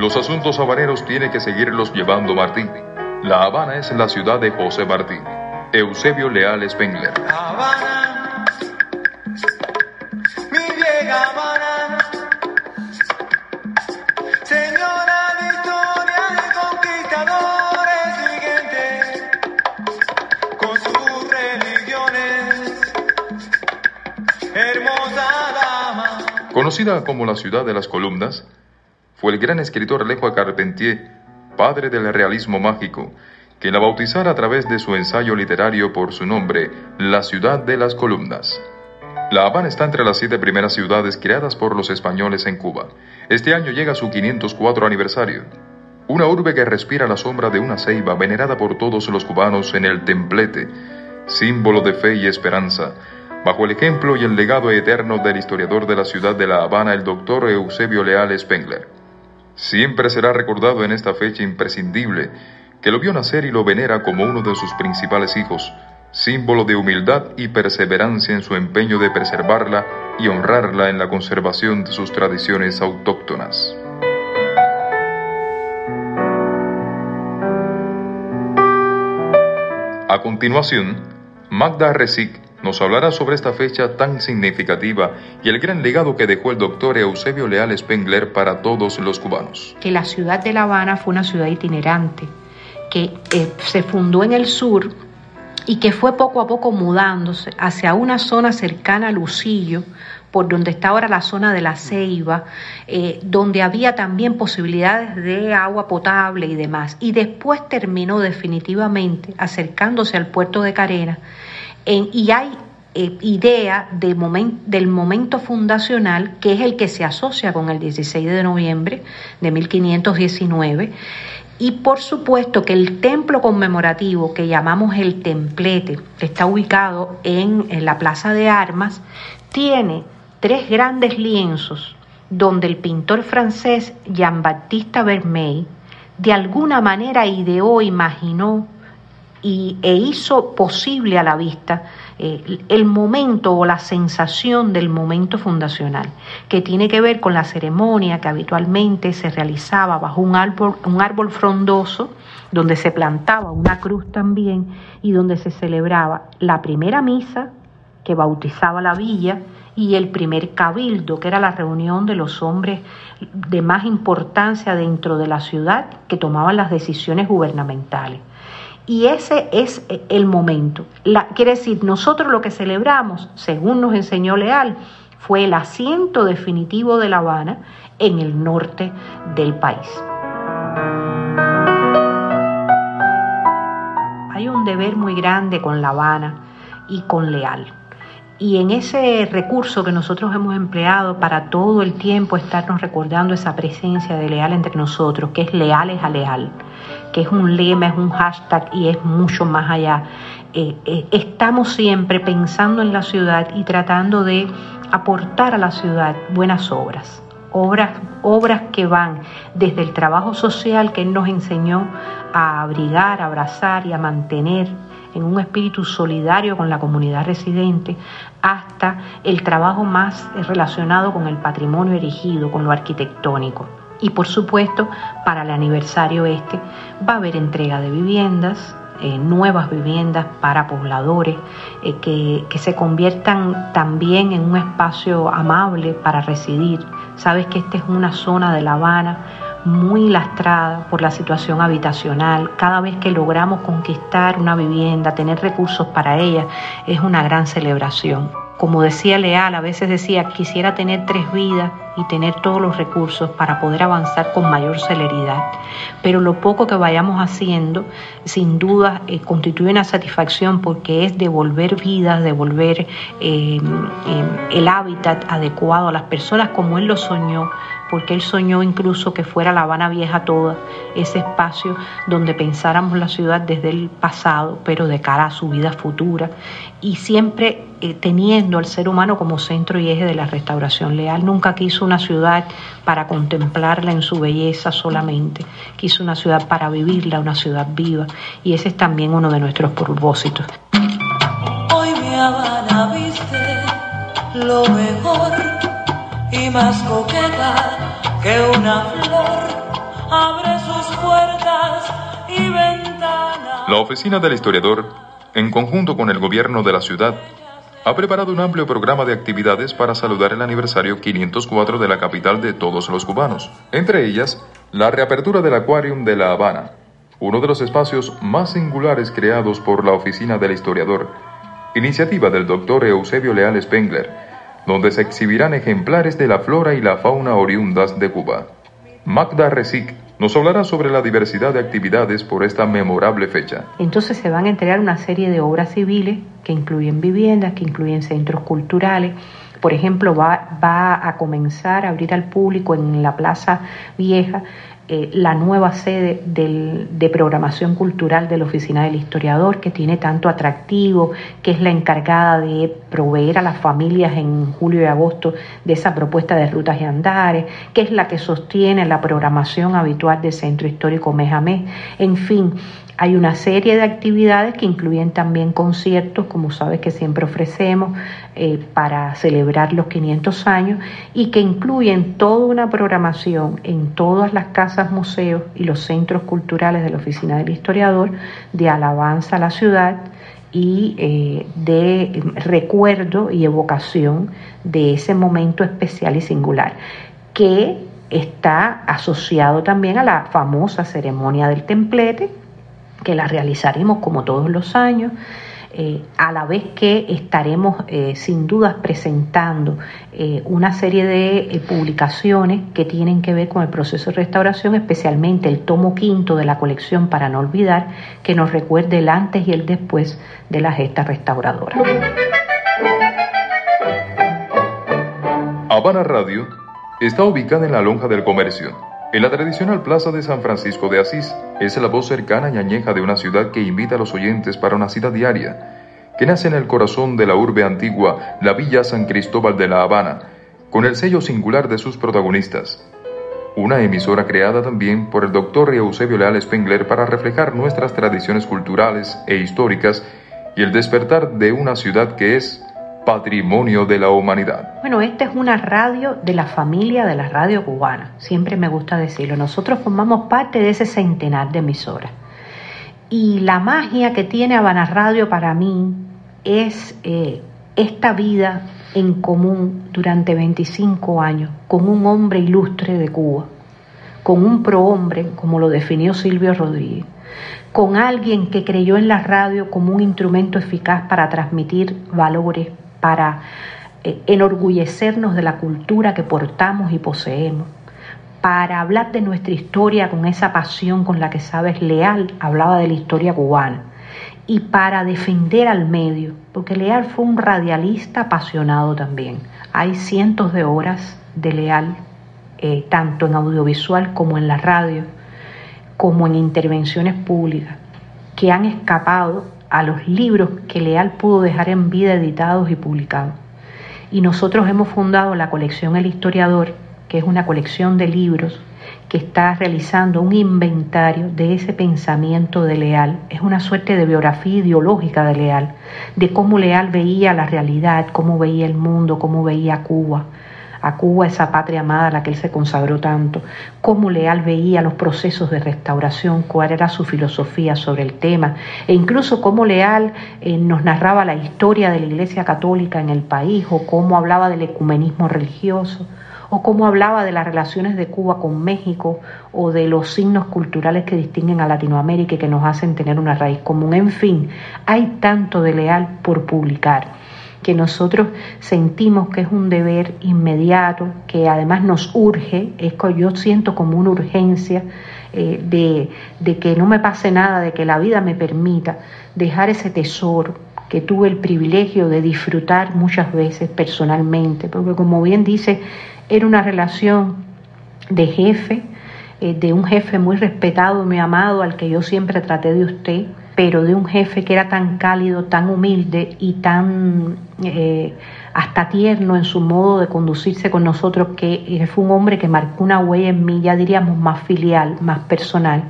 Los asuntos habaneros tiene que seguirlos llevando Martí. La Habana es la ciudad de José Martí. Eusebio Leal Spengler. Habana, mi vieja Habana, señora Victoria de conquistadores y gente, con sus religiones, hermosa dama. Conocida como la ciudad de las columnas, fue el gran escritor Alejo Carpentier, padre del realismo mágico, que la bautizara a través de su ensayo literario por su nombre, La ciudad de las columnas. La Habana está entre las siete primeras ciudades creadas por los españoles en Cuba. Este año llega su 504 aniversario. Una urbe que respira la sombra de una ceiba venerada por todos los cubanos en el templete, símbolo de fe y esperanza, bajo el ejemplo y el legado eterno del historiador de la ciudad de La Habana, el doctor Eusebio Leal Spengler. Siempre será recordado en esta fecha imprescindible que lo vio nacer y lo venera como uno de sus principales hijos, símbolo de humildad y perseverancia en su empeño de preservarla y honrarla en la conservación de sus tradiciones autóctonas. A continuación, Magda Resic nos hablará sobre esta fecha tan significativa y el gran legado que dejó el doctor Eusebio Leal Spengler para todos los cubanos. Que la ciudad de La Habana fue una ciudad itinerante, que eh, se fundó en el sur y que fue poco a poco mudándose hacia una zona cercana a Lucillo, por donde está ahora la zona de la Ceiba, eh, donde había también posibilidades de agua potable y demás. Y después terminó definitivamente acercándose al puerto de Carena y hay eh, idea de del momento fundacional, que es el que se asocia con el 16 de noviembre de 1519. Y por supuesto que el templo conmemorativo que llamamos el templete, que está ubicado en, en la Plaza de Armas, tiene tres grandes lienzos donde el pintor francés Jean-Baptiste Vermeil de alguna manera ideó, imaginó y, e hizo posible a la vista eh, el momento o la sensación del momento fundacional, que tiene que ver con la ceremonia que habitualmente se realizaba bajo un árbol, un árbol frondoso, donde se plantaba una cruz también y donde se celebraba la primera misa que bautizaba la villa y el primer cabildo, que era la reunión de los hombres de más importancia dentro de la ciudad que tomaban las decisiones gubernamentales. Y ese es el momento. quiere decir, nosotros lo que celebramos, según nos enseñó Leal, fue el asiento definitivo de La Habana en el norte del país. Hay un deber muy grande con La Habana y con Leal. Y en ese recurso que nosotros hemos empleado para todo el tiempo estarnos recordando esa presencia de Leal entre nosotros, que es leales a Leal, que es un lema, es un hashtag y es mucho más allá. Eh, eh, estamos siempre pensando en la ciudad y tratando de aportar a la ciudad buenas obras. Obras, obras que van desde el trabajo social que Él nos enseñó a abrigar, a abrazar y a mantener en un espíritu solidario con la comunidad residente, hasta el trabajo más relacionado con el patrimonio erigido, con lo arquitectónico. Y por supuesto, para el aniversario este va a haber entrega de viviendas, eh, nuevas viviendas para pobladores, eh, que, que, se conviertan también en un espacio amable para residir. Sabes que esta es una zona de La Habana muy lastrada por la situación habitacional. Cada vez que logramos conquistar una vivienda, tener recursos para ella, es una gran celebración. Como decía Leal, a veces decía, quisiera tener tres vidas y tener todos los recursos para poder avanzar con mayor celeridad. Pero lo poco que vayamos haciendo, sin duda, eh, constituye una satisfacción porque es devolver vidas, devolver eh, el hábitat adecuado a las personas como él lo soñó, porque él soñó incluso que fuera La Habana Vieja toda, ese espacio donde pensáramos la ciudad desde el pasado, pero de cara a su vida futura, y siempre eh, teniendo al ser humano como centro y eje de la restauración leal. Nunca quiso una ciudad para contemplarla en su belleza solamente, quiso una ciudad para vivirla, una ciudad viva, y ese es también uno de nuestros propósitos. Hoy mi Habana viste lo mejor y más coqueta que una flor abre sus puertas y ventanas. La oficina del historiador, en conjunto con el gobierno de la ciudad, ha preparado un amplio programa de actividades para saludar el aniversario 504 de la capital de todos los cubanos. Entre ellas, la reapertura del Aquarium de La Habana, uno de los espacios más singulares creados por la oficina del historiador, iniciativa del doctor Eusebio Leal Spengler, donde se exhibirán ejemplares de la flora y la fauna oriundas de Cuba. Magda Resic nos hablará sobre la diversidad de actividades por esta memorable fecha. Entonces se van a entregar una serie de obras civiles que incluyen viviendas, que incluyen centros culturales. Por ejemplo, va, va a comenzar a abrir al público en la Plaza Vieja eh, la nueva sede de programación cultural de la Oficina del Historiador, que tiene tanto atractivo, que es la encargada de proveer a las familias en julio y agosto de esa propuesta de rutas y andares, que es la que sostiene la programación habitual del Centro Histórico Mejamé. En fin, hay una serie de actividades que incluyen también conciertos, como sabes que siempre ofrecemos, eh, para celebrar los 500 años y que incluyen toda una programación en todas las casas, museos y los centros culturales de la Oficina del Historiador de alabanza a la ciudad y eh, de recuerdo y evocación de ese momento especial y singular, que está asociado también a la famosa ceremonia del templete, que la realizaremos como todos los años. Eh, a la vez que estaremos eh, sin dudas presentando eh, una serie de publicaciones que tienen que ver con el proceso de restauración, especialmente el tomo quinto de la colección Para no olvidar, que nos recuerde el antes y el después de la gesta restauradora. Habana Radio está ubicada en la lonja del comercio en la tradicional plaza de San Francisco de Asís es la voz cercana y añeja de una ciudad que invita a los oyentes para una cita diaria, que nace en el corazón de la urbe antigua, la Villa San Cristóbal de La Habana, con el sello singular de sus protagonistas. Una emisora creada también por el doctor Eusebio Leal Spengler para reflejar nuestras tradiciones culturales e históricas y el despertar de una ciudad que es patrimonio de la humanidad. Bueno, esta es una radio de la familia de la radio cubana, siempre me gusta decirlo. Nosotros formamos parte de ese centenar de emisoras. Y la magia que tiene Habana Radio para mí es eh, esta vida en común durante 25 años con un hombre ilustre de Cuba, con un prohombre, como lo definió Silvio Rodríguez, con alguien que creyó en la radio como un instrumento eficaz para transmitir valores, para eh, enorgullecernos de la cultura que portamos y poseemos, para hablar de nuestra historia con esa pasión con la que sabes Leal hablaba de la historia cubana y para defender al medio, porque Leal fue un radialista apasionado también. Hay cientos de horas de Leal, eh, tanto en audiovisual como en la radio, como en intervenciones públicas, que han escapado a los libros que Leal pudo dejar en vida editados y publicados. Y nosotros hemos fundado la colección El Historiador, que es una colección de libros que está realizando un inventario de ese pensamiento de Leal. Es una suerte de biografía ideológica de Leal, de cómo Leal veía la realidad, cómo veía el mundo, cómo veía Cuba, a Cuba, esa patria amada a la que él se consagró tanto, cómo Leal veía los procesos de restauración, cuál era su filosofía sobre el tema, e incluso cómo Leal eh, nos narraba la historia de la Iglesia Católica en el país, o cómo hablaba del ecumenismo religioso, o cómo hablaba de las relaciones de Cuba con México, o de los signos culturales que distinguen a Latinoamérica y que nos hacen tener una raíz común. En fin, hay tanto de Leal por publicar que nosotros sentimos que es un deber inmediato, que además nos urge, es que yo siento como una urgencia eh, de, de que no me pase nada, de que la vida me permita dejar ese tesoro que tuve el privilegio de disfrutar muchas veces personalmente, porque como bien dice, era una relación de jefe, eh, de un jefe muy respetado, muy amado, al que yo siempre traté de usted, pero de un jefe que era tan cálido, tan humilde y tan eh, hasta tierno en su modo de conducirse con nosotros, que fue un hombre que marcó una huella en mí, ya diríamos, más filial, más personal.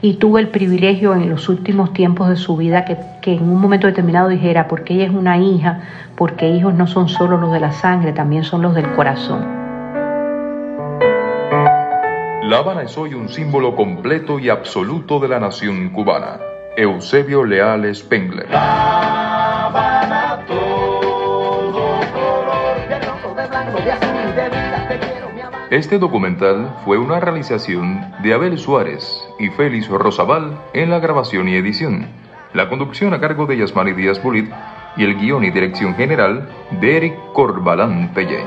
Y tuve el privilegio en los últimos tiempos de su vida que, en un momento determinado dijera, porque ella es una hija, porque hijos no son solo los de la sangre, también son los del corazón. La Habana es hoy un símbolo completo y absoluto de la nación cubana. Eusebio Leal Spengler. Este documental fue una realización de Abel Suárez y Félix Rosabal en la grabación y edición. La conducción a cargo de Yasmani Díaz Bulit y el guion y dirección general de Eric Corbalán Pelle.